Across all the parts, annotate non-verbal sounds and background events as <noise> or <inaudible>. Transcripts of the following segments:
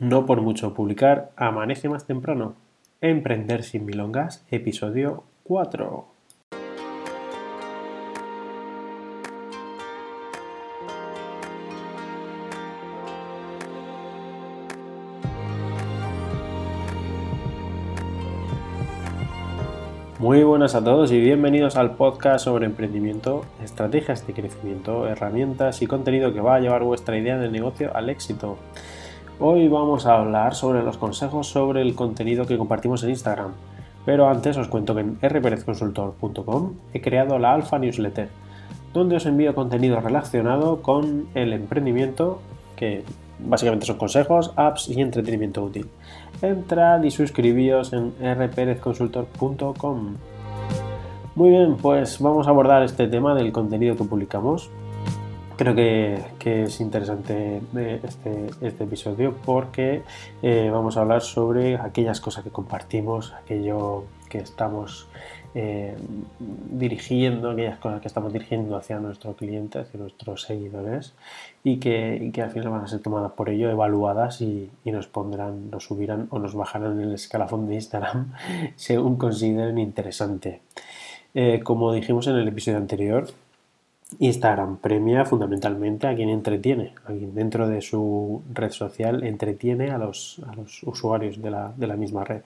No por mucho publicar, amanece más temprano. Emprender sin milongas, episodio 4. Muy buenas a todos y bienvenidos al podcast sobre emprendimiento, estrategias de crecimiento, herramientas y contenido que va a llevar vuestra idea de negocio al éxito. Hoy vamos a hablar sobre los consejos sobre el contenido que compartimos en Instagram. Pero antes os cuento que en rperezconsultor.com he creado la Alpha Newsletter, donde os envío contenido relacionado con el emprendimiento, que básicamente son consejos, apps y entretenimiento útil. Entrad y suscribíos en rperezconsultor.com. Muy bien, pues vamos a abordar este tema del contenido que publicamos creo que, es interesante eh, este, este, episodio porque eh, vamos a hablar sobre aquellas cosas que compartimos, aquello que estamos eh, dirigiendo, aquellas cosas que estamos dirigiendo hacia nuestros clientes, hacia nuestros seguidores y que, al final van a ser tomadas por ello, evaluadas y, nos pondrán, nos subirán o nos bajarán en el escalafón de Instagram <laughs> según consideren interesante. como dijimos en el episodio anterior, Instagram premia fundamentalmente a quien entretiene, a quien dentro de su red social entretiene a los, usuarios de la, misma red.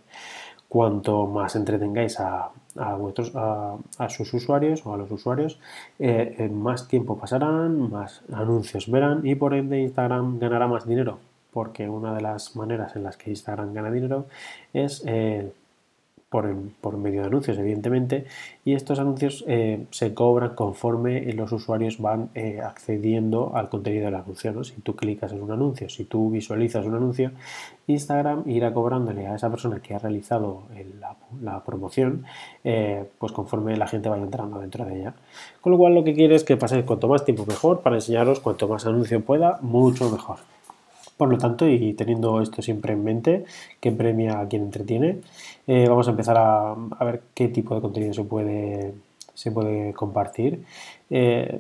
Cuanto más entretengáis a, a, sus usuarios o a los usuarios, eh, eh, más tiempo pasarán, más anuncios verán y por ende Instagram ganará más dinero, porque una de las maneras en las que Instagram gana dinero es eh, por, medio de anuncios, evidentemente, y estos anuncios eh, se cobran conforme los usuarios van eh, accediendo al contenido del anuncio. Si tú clicas en un anuncio, si tú visualizas un anuncio, Instagram irá cobrándole a esa persona que ha realizado la, promoción, eh, pues conforme la gente vaya entrando dentro de ella. Con lo cual lo que quiere es que paséis cuanto más tiempo mejor para enseñaros cuanto más anuncio pueda, mucho mejor. Por lo tanto, y teniendo esto siempre en mente, que premia a quien entretiene, eh, vamos a empezar a, ver qué tipo de contenido se puede, se puede compartir. Eh,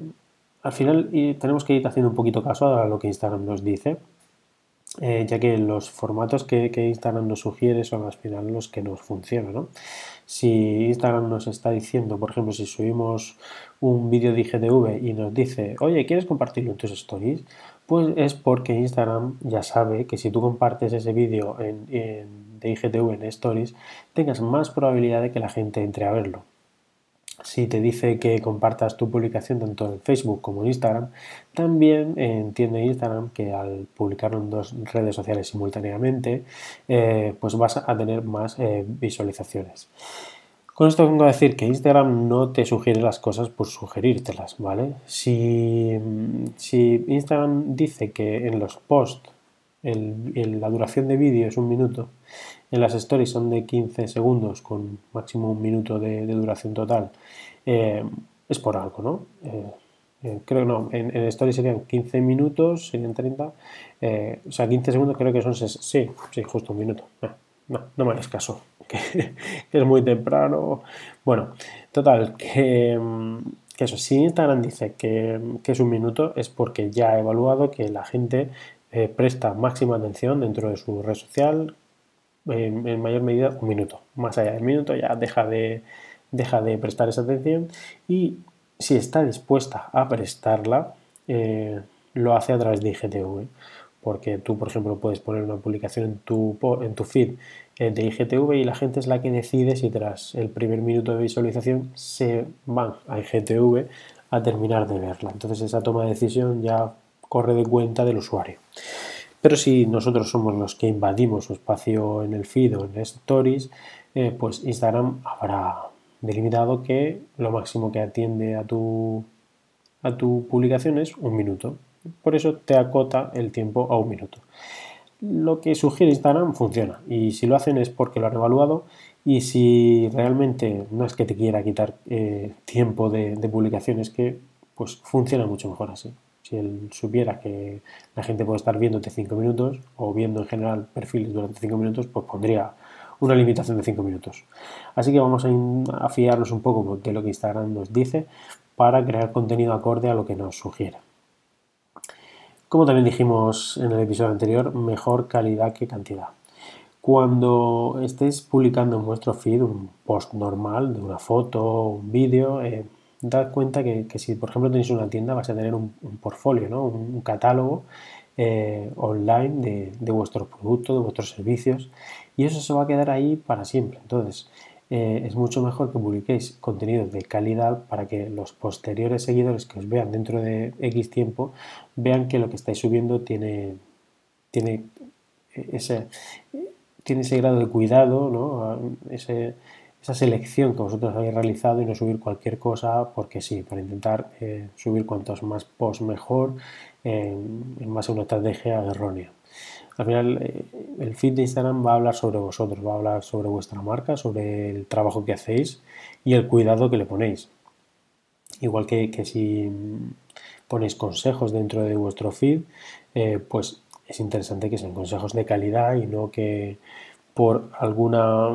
al final tenemos que ir haciendo un poquito caso a lo que Instagram nos dice, eh, ya que los formatos que, Instagram nos sugiere son al final los que nos funcionan. Si Instagram nos está diciendo, por ejemplo, si subimos un vídeo de IGTV y nos dice, oye, ¿quieres compartirlo en tus stories? Pues es porque Instagram ya sabe que si tú compartes ese vídeo en, de IGTV en Stories, tengas más probabilidad de que la gente entre a verlo. Si te dice que compartas tu publicación tanto en Facebook como en Instagram, también entiende Instagram que al publicarlo en dos redes sociales simultáneamente, eh, pues vas a tener más eh, visualizaciones. Con esto vengo a decir que Instagram no te sugiere las cosas por sugerírtelas, ¿vale? Si, Instagram dice que en los posts la duración de vídeo es un minuto, en las stories son de 15 segundos con máximo un minuto de, duración total, eh, es por algo, ¿no? Eh, eh, creo que no, en, en stories serían 15 minutos, serían 30, o sea, 15 segundos creo que son, sí, sí, justo un minuto. no, no me hagas caso. <laughs> que, es muy temprano. Bueno, total, que, eso, si Instagram dice que, es un minuto es porque ya ha evaluado que la gente eh, presta máxima atención dentro de su red social, en, mayor medida un minuto. Más allá del minuto ya deja de, deja de prestar esa atención y si está dispuesta a prestarla, eh, lo hace a través de IGTV. Porque tú, por ejemplo, puedes poner una publicación en tu, feed eh, de IGTV y la gente es la que decide si tras el primer minuto de visualización se van a IGTV a terminar de verla. Entonces esa toma de decisión ya corre de cuenta del usuario. Pero si nosotros somos los que invadimos su espacio en el feed o en stories, eh, pues Instagram habrá delimitado que lo máximo que atiende a tu, a tu publicación es un minuto. Por eso te acota el tiempo a un minuto lo que sugiere Instagram funciona y si lo hacen es porque lo han evaluado y si realmente no es que te quiera quitar eh, tiempo de, publicación es que pues funciona mucho mejor así. Si él supiera que la gente puede estar viéndote 5 minutos o viendo en general perfiles durante 5 minutos, pues pondría una limitación de 5 minutos. Así que vamos a, a fiarnos un poco de lo que Instagram nos dice para crear contenido acorde a lo que nos sugiere. Como también dijimos en el episodio anterior, mejor calidad que cantidad. Cuando estéis publicando en vuestro feed un post normal de una foto, un vídeo, eh, dad cuenta que, si por ejemplo tenéis una tienda vais a tener un, portfolio, ¿no? un, catálogo eh, online de, de vuestros productos, de vuestros servicios y eso se va a quedar ahí para siempre. Entonces, eh, es mucho mejor que publiquéis contenido de calidad para que los posteriores seguidores que os vean dentro de X tiempo vean que lo que estáis subiendo tiene, tiene ese, tiene ese grado de cuidado, ¿no? esa selección que vosotros habéis realizado y no subir cualquier cosa porque sí, para intentar eh, subir cuantos más posts mejor en base a una estrategia errónea. Al final, eh, el feed de Instagram va a hablar sobre vosotros, va a hablar sobre vuestra marca, sobre el trabajo que hacéis y el cuidado que le ponéis. Igual que, que si ponéis consejos dentro de vuestro feed, eh, pues es interesante que sean consejos de calidad y no que por alguna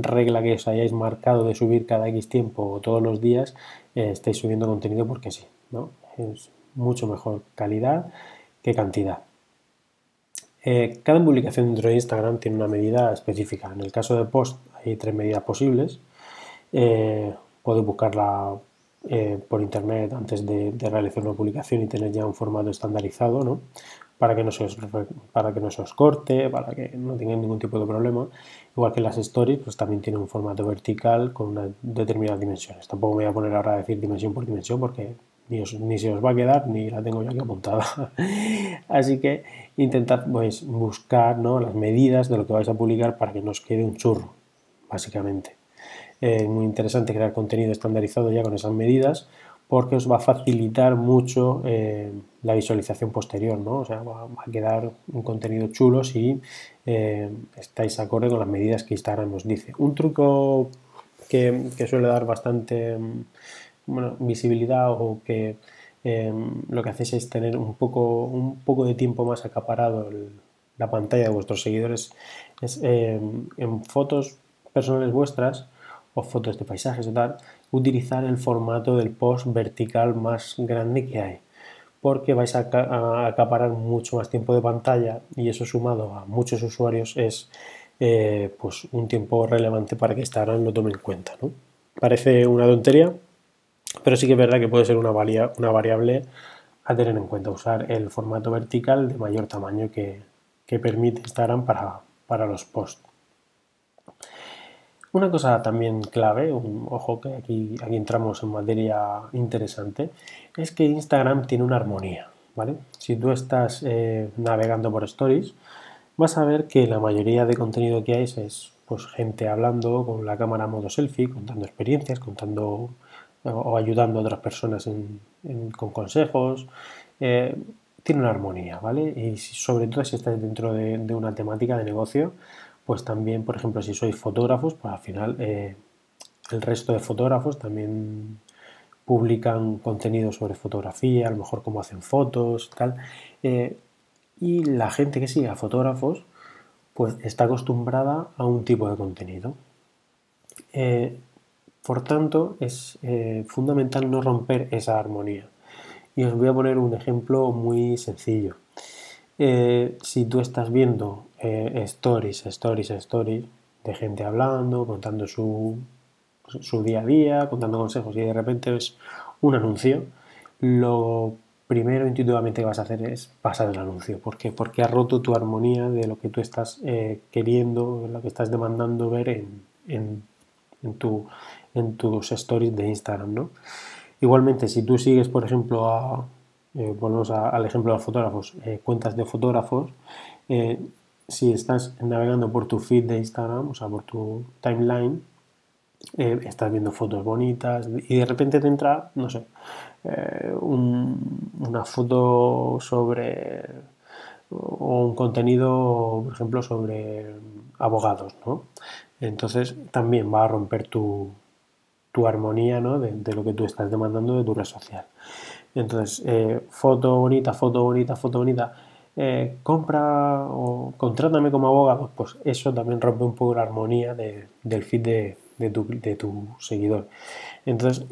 regla que os hayáis marcado de subir cada X tiempo o todos los días eh, estéis subiendo contenido porque sí, ¿no? Es mucho mejor calidad que cantidad. Eh, cada publicación dentro de Instagram tiene una medida específica. En el caso de post hay tres medidas posibles. Eh, podéis buscarla por internet antes de, realizar una publicación y tener ya un formato estandarizado, ¿no? para que no se os, para que no se os corte, para que no tengáis ningún tipo de problema. Igual que las stories, pues también tiene un formato vertical con unas determinadas dimensiones. Tampoco me voy a poner ahora a decir dimensión por dimensión porque ni, ni se os va a quedar ni la tengo ya aquí apuntada. <laughs> Así que intentad pues, buscar ¿no? las medidas de lo que vais a publicar para que no os quede un churro, básicamente. Es muy interesante crear contenido estandarizado ya con esas medidas porque os va a facilitar mucho eh, la visualización posterior, ¿no? O sea, va, a quedar un contenido chulo si eh, estáis acorde con las medidas que Instagram os dice. Un truco que, suele dar bastante mm, visibilidad o que em, lo que hacéis es tener un poco, un poco de tiempo más acaparado la pantalla de vuestros seguidores es em, en fotos personales vuestras o fotos de paisajes o tal, utilizar el formato del post vertical más grande que hay porque vais a, acaparar mucho más tiempo de pantalla y eso sumado a muchos usuarios es eh, pues un tiempo relevante para que Instagram lo tome en cuenta. ¿no? Parece una tontería, pero sí que es verdad que puede ser una, una variable a tener en cuenta, usar el formato vertical de mayor tamaño que, que permite Instagram para, para los posts. Una cosa también clave, un, ojo que aquí, aquí entramos en materia interesante, es que Instagram tiene una armonía, ¿vale? Si tú estás eh, navegando por stories, vas a ver que la mayoría de contenido que hay es pues, gente hablando con la cámara modo selfie, contando experiencias, contando o ayudando a otras personas con consejos. Eh, tiene una armonía, ¿vale? Y sobre todo si estás dentro de una temática de negocio, pues también, por ejemplo, si sois fotógrafos, pues al final eh, el resto de fotógrafos también publican contenido sobre fotografía, a lo mejor cómo hacen fotos, tal. Eh, y la gente que sigue a fotógrafos, pues está acostumbrada a un tipo de contenido. Por tanto, es fundamental no romper esa armonía. Y os voy a poner un ejemplo muy sencillo. si tú estás viendo eh, stories, stories, stories de gente hablando, contando su, su día a día, contando consejos y de repente es un anuncio, lo primero intuitivamente que vas a hacer es pasar el anuncio. ¿Por qué? Porque ha roto tu armonía de lo que tú estás eh, queriendo, lo que estás demandando ver en, en, en, tu, en tus stories de Instagram. ¿no? Igualmente, si tú sigues, por ejemplo, a, eh, al ejemplo de los fotógrafos, cuentas de fotógrafos, si estás navegando por tu feed de Instagram, o sea, por tu timeline, eh, estás viendo fotos bonitas y de repente te entra, no sé, eh, una foto sobre o un contenido, por ejemplo, sobre abogados, ¿no? Entonces también va a romper tu, armonía, ¿no? De, lo que tú estás demandando de tu red social. Entonces, eh, foto bonita, foto bonita, foto bonita eh, compra o contrátame como abogado, pues eso también rompe un poco la armonía del feed de, tu, seguidor. Entonces,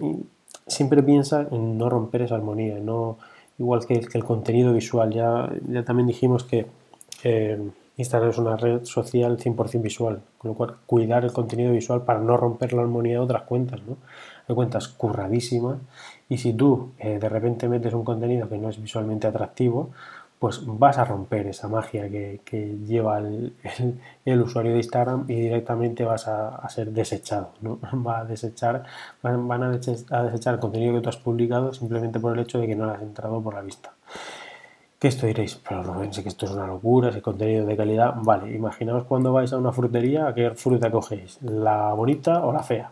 siempre piensa en no romper esa armonía, no igual que, el contenido visual. Ya, ya también dijimos que Instagram es una red social 100% visual, con lo cual cuidar el contenido visual para no romper la armonía de otras cuentas. ¿no? Hay cuentas curradísimas y si tú eh, de repente metes un contenido que no es visualmente atractivo, pues vas a romper esa magia que, lleva el, usuario de Instagram y directamente vas a, ser desechado. ¿no? <laughs> Va a desechar, van, a, desechar, el contenido que tú has publicado simplemente por el hecho de que no le has entrado por la vista. Que esto diréis, pero no sé que esto es una locura, ese contenido de calidad. Vale, imaginaos cuando vais a una frutería, ¿a qué fruta cogéis? ¿La bonita o la fea?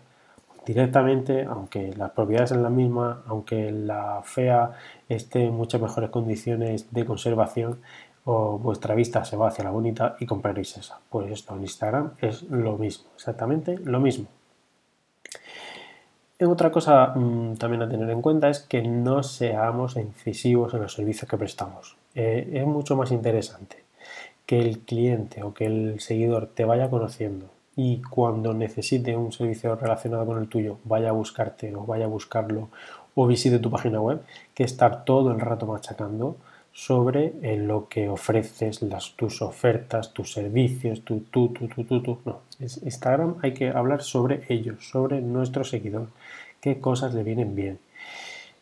Directamente, aunque las propiedades son las mismas, aunque la fea esté en muchas mejores condiciones de conservación, o vuestra vista se va hacia la bonita y compraréis esa. Pues esto en Instagram es lo mismo, exactamente lo mismo. Otra cosa mm, también a tener en cuenta es que no seamos incisivos en los servicios que prestamos. Eh, es mucho más interesante que el cliente o que el seguidor te vaya conociendo y cuando necesite un servicio relacionado con el tuyo vaya a buscarte o vaya a buscarlo o visite tu página web que estar todo el rato machacando sobre eh, lo que ofreces, tus ofertas, tus servicios, tu, tu, tu, tu, tu, tu. No, Instagram hay que hablar sobre ellos, sobre nuestro seguidor, cosas le vienen bien.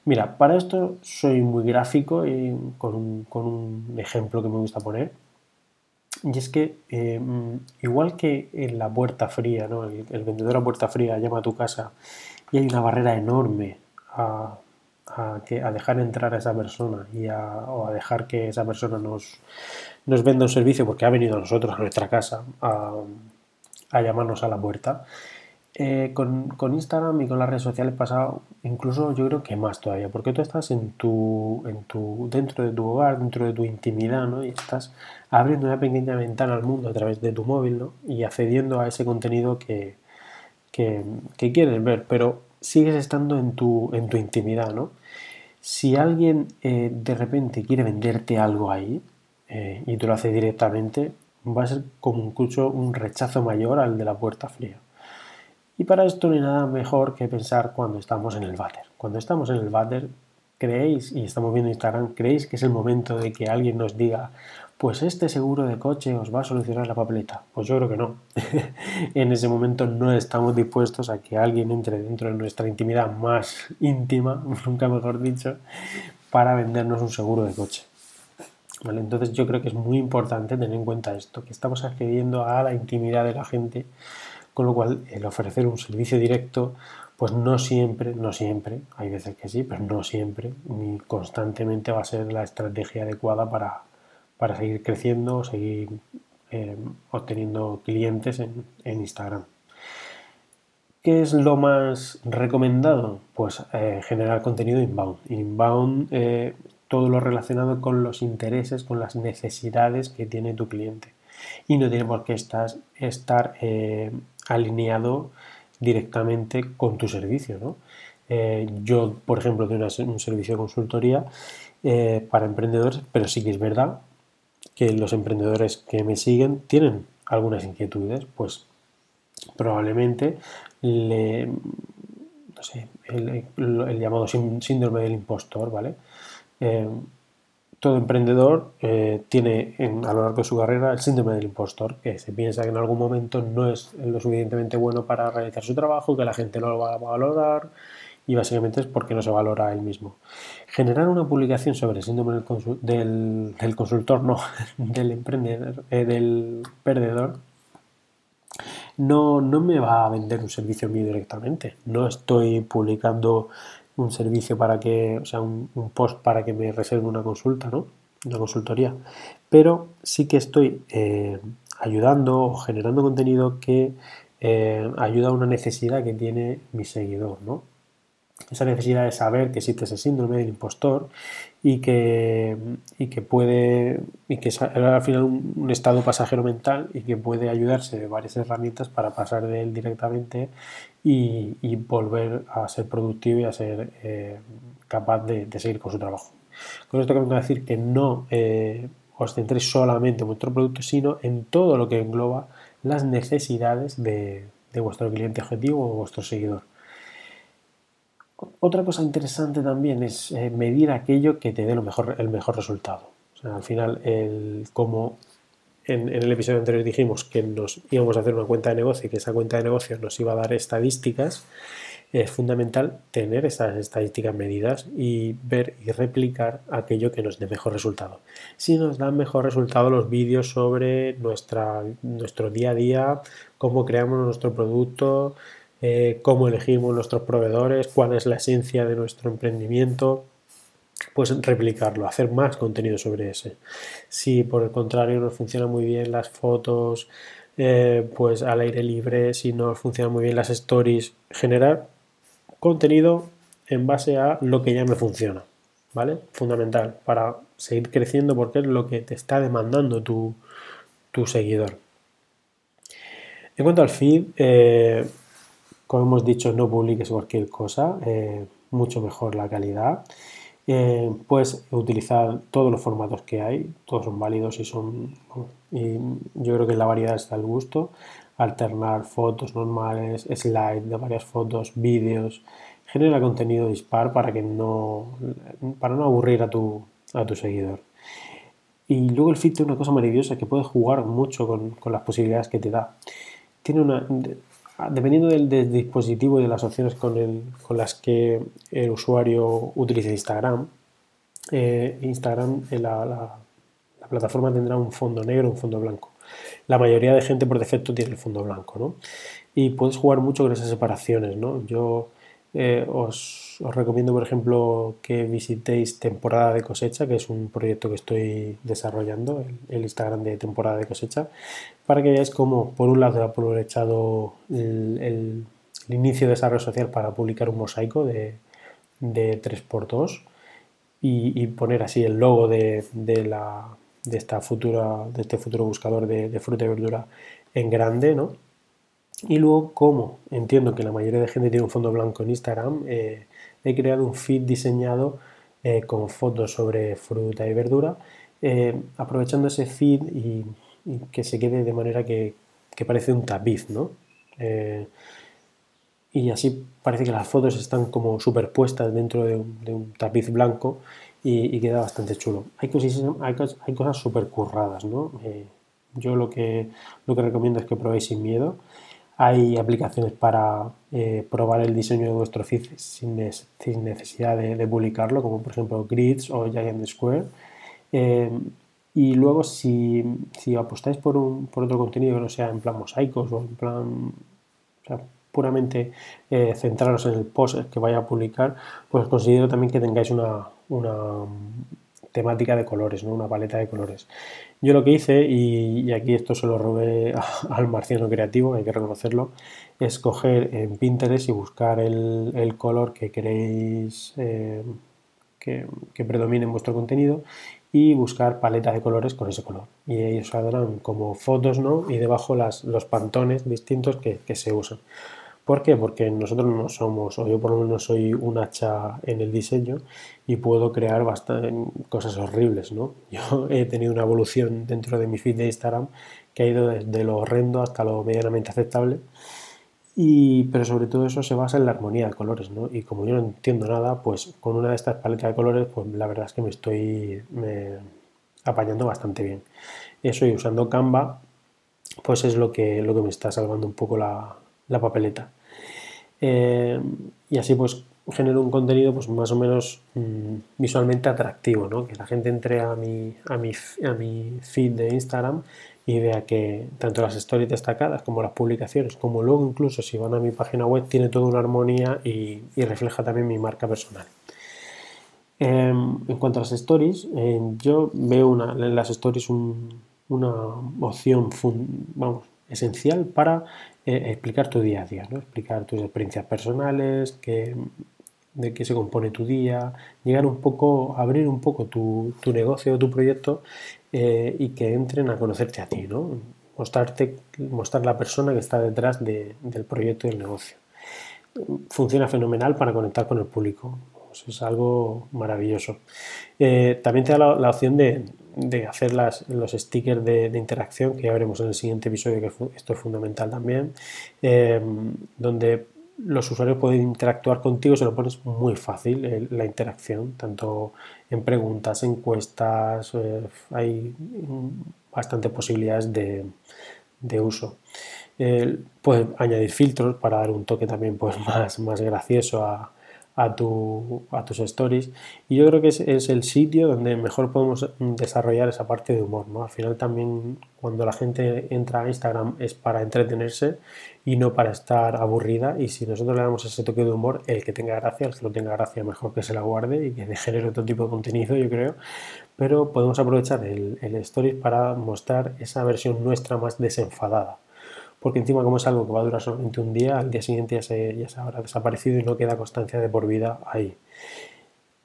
Mira, para esto soy muy gráfico y con un, ejemplo que me gusta poner. Y es que eh, igual que en la puerta fría, ¿no? el, el vendedor a puerta fría llama a tu casa y hay una barrera enorme a, a, que, a dejar entrar a esa persona y a, o a dejar que esa persona nos, nos venda un servicio porque ha venido a nosotros, a nuestra casa, a, a llamarnos a la puerta. Eh, con, Instagram y con las redes sociales pasa incluso yo creo que más todavía, porque tú estás en tu, en tu, dentro de tu hogar, dentro de tu intimidad, ¿no? Y estás abriendo una pequeña ventana al mundo a través de tu móvil, ¿no? Y accediendo a ese contenido que, que, que quieres ver, pero sigues estando en tu, en tu intimidad, ¿no? Si alguien eh, de repente quiere venderte algo ahí eh, y tú lo haces directamente, va a ser como incluso un rechazo mayor al de la puerta fría. Y para esto no hay nada mejor que pensar cuando estamos en el váter. Cuando estamos en el váter, creéis, y estamos viendo Instagram, creéis que es el momento de que alguien nos diga, pues este seguro de coche os va a solucionar la papeleta. Pues yo creo que no. <laughs> en ese momento no estamos dispuestos a que alguien entre dentro de nuestra intimidad más íntima, <laughs> nunca mejor dicho, para vendernos un seguro de coche. ¿Vale? Entonces yo creo que es muy importante tener en cuenta esto, que estamos accediendo a la intimidad de la gente, con lo cual el ofrecer un servicio directo, pues no siempre, no siempre, hay veces que sí, pero no siempre, ni constantemente va a ser la estrategia adecuada para, para seguir creciendo, seguir eh, obteniendo clientes en, Instagram. ¿Qué es lo más recomendado? Pues eh, generar contenido inbound. Inbound, eh, todo lo relacionado con los intereses, con las necesidades que tiene tu cliente. Y no tiene por qué estar, estar alineado directamente con tu servicio. yo, por ejemplo, tengo un servicio de consultoría para emprendedores, pero sí que es verdad que los emprendedores que me siguen tienen algunas inquietudes, pues probablemente le, no sé, el, llamado síndrome del impostor, ¿vale? Eh, todo emprendedor eh, tiene a lo largo de su carrera el síndrome del impostor, que se piensa que en algún momento no es lo suficientemente bueno para realizar su trabajo, que la gente no lo va a valorar y básicamente es porque no se valora a él mismo. Generar una publicación sobre el síndrome del, consultor, no, <laughs> del emprendedor, eh, del perdedor, no, no me va a vender un servicio mío directamente. No estoy publicando un servicio para que, o sea, un, post para que me reserve una consulta, ¿no? Una consultoría. Pero sí que estoy eh, ayudando o generando contenido que eh, ayuda a una necesidad que tiene mi seguidor, ¿no? Esa necesidad de saber que existe ese síndrome del impostor y que, y que puede y que al final un, estado pasajero mental y que puede ayudarse de varias herramientas para pasar de él directamente y, volver a ser productivo y a ser eh, capaz de, seguir con su trabajo. Con esto quiero decir que no eh, os centréis solamente en vuestro producto, sino en todo lo que engloba las necesidades de, de vuestro cliente objetivo o vuestro seguidor Otra cosa interesante también es eh, medir aquello que te dé lo mejor, el mejor resultado. al final, el, como en, el episodio anterior dijimos que nos íbamos a hacer una cuenta de negocio y que esa cuenta de negocio nos iba a dar estadísticas, es fundamental tener esas estadísticas medidas y ver y replicar aquello que nos dé mejor resultado. Si nos dan mejor resultado los vídeos sobre nuestra, nuestro día a día, cómo creamos nuestro producto, eh, cómo elegimos nuestros proveedores, cuál es la esencia de nuestro emprendimiento, pues replicarlo, hacer más contenido sobre ese. Si por el contrario nos funcionan muy bien las fotos, eh, pues al aire libre, si nos funcionan muy bien las stories, generar contenido en base a lo que ya me funciona, ¿vale? Fundamental para seguir creciendo porque es lo que te está demandando tu, seguidor. En cuanto al feed, eh, como hemos dicho, no publiques cualquier cosa, eh, mucho mejor la calidad. Eh, puedes utilizar todos los formatos que hay, todos son válidos y son. Y yo creo que la variedad está al gusto. Alternar fotos normales, slides de varias fotos, vídeos. Genera contenido dispar para que no. para no aburrir a tu, a tu seguidor. Y luego el feed tiene una cosa maravillosa que puedes jugar mucho con, con las posibilidades que te da. Tiene una dependiendo del, dispositivo y de las opciones con, las que el usuario utilice Instagram, eh, Instagram, eh, la, la, plataforma tendrá un fondo negro, un fondo blanco. La mayoría de gente por defecto tiene el fondo blanco, ¿no? Y puedes jugar mucho con esas separaciones, ¿no? Yo eh, os, recomiendo, por ejemplo, que visitéis Temporada de Cosecha, que es un proyecto que estoy desarrollando, el, Instagram de Temporada de Cosecha, para que veáis cómo, por un lado, he aprovechado el, inicio de esa red social para publicar un mosaico de, de 3x2 y, poner así el logo de, la, de, esta futura, de este futuro buscador de, de fruta y verdura en grande, ¿no? Y luego, como entiendo que la mayoría de gente tiene un fondo blanco en Instagram, eh, he creado un feed diseñado eh, con fotos sobre fruta y verdura, eh, aprovechando ese feed y, que se quede de manera que, parece un tapiz, ¿no? y así parece que las fotos están como superpuestas dentro de un, tapiz blanco y, queda bastante chulo. Hay, cosas, hay, hay cosas súper curradas, ¿no? yo lo que, lo que recomiendo es que probéis sin miedo. Hay aplicaciones para eh, probar el diseño de vuestro feed sin, necesidad de, publicarlo, como por ejemplo Grids o Giant Square. Eh, y luego, si, apostáis por, un, por otro contenido que no sea en plan mosaicos o en plan puramente eh, centraros en el post que vaya a publicar, pues considero también que tengáis una, temática de colores, ¿no? una paleta de colores. Yo lo que hice, y, aquí esto se lo robé <laughs> al marciano creativo, hay que reconocerlo, es coger en Pinterest y buscar el, color que queréis eh, que, predomine en vuestro contenido y buscar paleta de colores con ese color. Y ellos saldrán como fotos, ¿no? Y debajo las, los pantones distintos que se usan. ¿Por qué? Porque nosotros no somos, o yo por lo menos soy un hacha en el diseño y puedo crear cosas horribles, ¿no? <laughs> Yo he tenido una evolución dentro de mi feed de Instagram que ha ido desde lo horrendo hasta lo medianamente aceptable. Y, pero sobre todo eso se basa en la armonía de colores, ¿no? Y como yo no entiendo nada, pues con una de estas paletas de colores, pues la verdad es que me estoy apañando bastante bien. Eso y usando Canva, pues es lo que, lo que me está salvando un poco la, la papeleta. Eh, y así pues genero un contenido pues más o menos mm, visualmente atractivo, ¿no? que la gente entre a mi, a, mi, a mi feed de Instagram y vea que tanto las stories destacadas como las publicaciones, como luego incluso si van a mi página web, tiene toda una armonía y, refleja también mi marca personal. Em, en cuanto a las stories, eh, yo veo una, en las stories una opción vamos, esencial para eh, explicar tu día a día, ¿no? explicar tus experiencias personales, de qué se compone tu día, llegar un poco, abrir un poco tu, negocio o tu proyecto eh, y que entren a conocerte a ti, ¿no? Mostrarte, mostrar la persona que está detrás del proyecto y del negocio. Funciona fenomenal para conectar con el público. Es algo maravilloso. Eh, también te da la opción de, de hacer las, los stickers de, interacción, que ya veremos en el siguiente episodio, que esto es fundamental también, em, donde los usuarios pueden interactuar contigo se lo pones muy fácil la interacción, tanto en preguntas, encuestas, eh, hay bastantes posibilidades de, uso. puedes añadir filtros para dar un toque también pues, <laughs> más, más gracioso a, a, tu, a tus stories. Y yo creo que es, el sitio donde mejor podemos desarrollar esa parte de humor. ¿no? Al final también cuando la gente entra a Instagram es para entretenerse y no para estar aburrida. Y si nosotros le damos ese toque de humor, el que tenga gracia, el que no tenga gracia, mejor que se la guarde y que genere otro tipo de contenido, yo creo. Pero podemos aprovechar el, el stories para mostrar esa versión nuestra más desenfadada porque encima como es algo que va a durar solamente un día, al día siguiente ya se, ya se habrá desaparecido y no queda constancia de por vida ahí.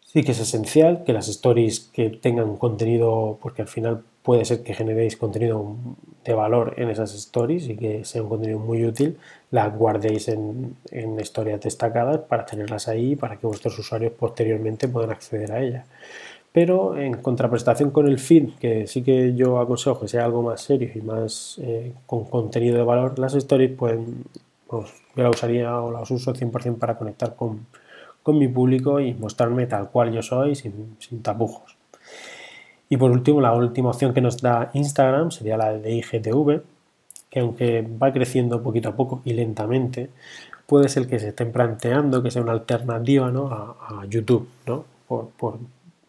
Sí que es esencial que las stories que tengan contenido, porque al final puede ser que generéis contenido de valor en esas stories y que sea un contenido muy útil, las guardéis en, en historias destacadas para tenerlas ahí para que vuestros usuarios posteriormente puedan acceder a ellas. Pero en contraprestación con el feed, que sí que yo aconsejo que sea algo más serio y más eh, con contenido de valor, las stories, pues, pues yo la usaría o las uso 100% para conectar con, mi público y mostrarme tal cual yo soy sin, sin tapujos. Y por último, la última opción que nos da Instagram sería la de IGTV, que aunque va creciendo poquito a poco y lentamente, puede ser que se estén planteando que sea una alternativa ¿no? a, YouTube, ¿no? por,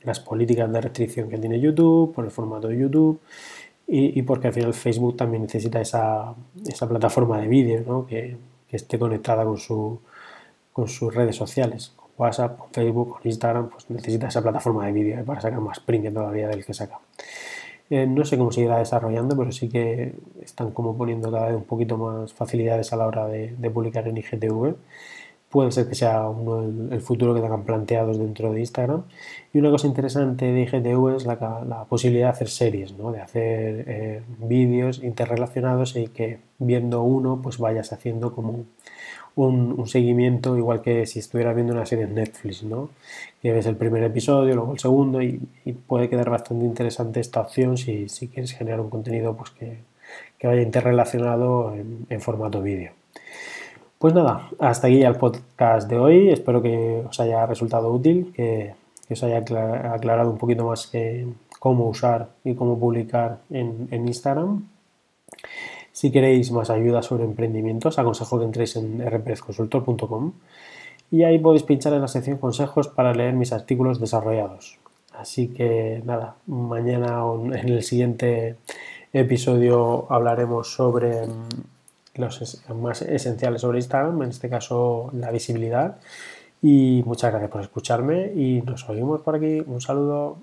las políticas de restricción que tiene YouTube, por el formato de YouTube y, porque al final Facebook también necesita esa, plataforma de vídeo ¿no? que, esté conectada con, su, con sus redes sociales. Con WhatsApp, con Facebook, con Instagram, pues necesita esa plataforma de vídeo ¿eh? para sacar más print todavía del que saca. Eh, no sé cómo se irá desarrollando, pero sí que están como poniendo cada vez un poquito más facilidades a la hora de, de publicar en IGTV puede ser que sea uno el, futuro que tengan planteados dentro de Instagram. Y una cosa interesante de IGTV es la, posibilidad de hacer series, ¿no? de hacer eh, vídeos interrelacionados y que viendo uno pues vayas haciendo como un, seguimiento igual que si estuvieras viendo una serie en Netflix, ¿no? que ves el primer episodio, luego el segundo y, puede quedar bastante interesante esta opción si, quieres generar un contenido pues que, vaya interrelacionado en formato vídeo. Pues nada, hasta aquí el podcast de hoy. Espero que os haya resultado útil, que, os haya aclarado un poquito más cómo usar y cómo publicar en, Instagram. Si queréis más ayuda sobre emprendimientos, aconsejo que entréis en rprezconsultor.com y ahí podéis pinchar en la sección consejos para leer mis artículos desarrollados. Así que nada, mañana en el siguiente episodio hablaremos sobre los más esenciales sobre Instagram, en este caso la visibilidad. Y muchas gracias por escucharme y nos oímos por aquí. Un saludo.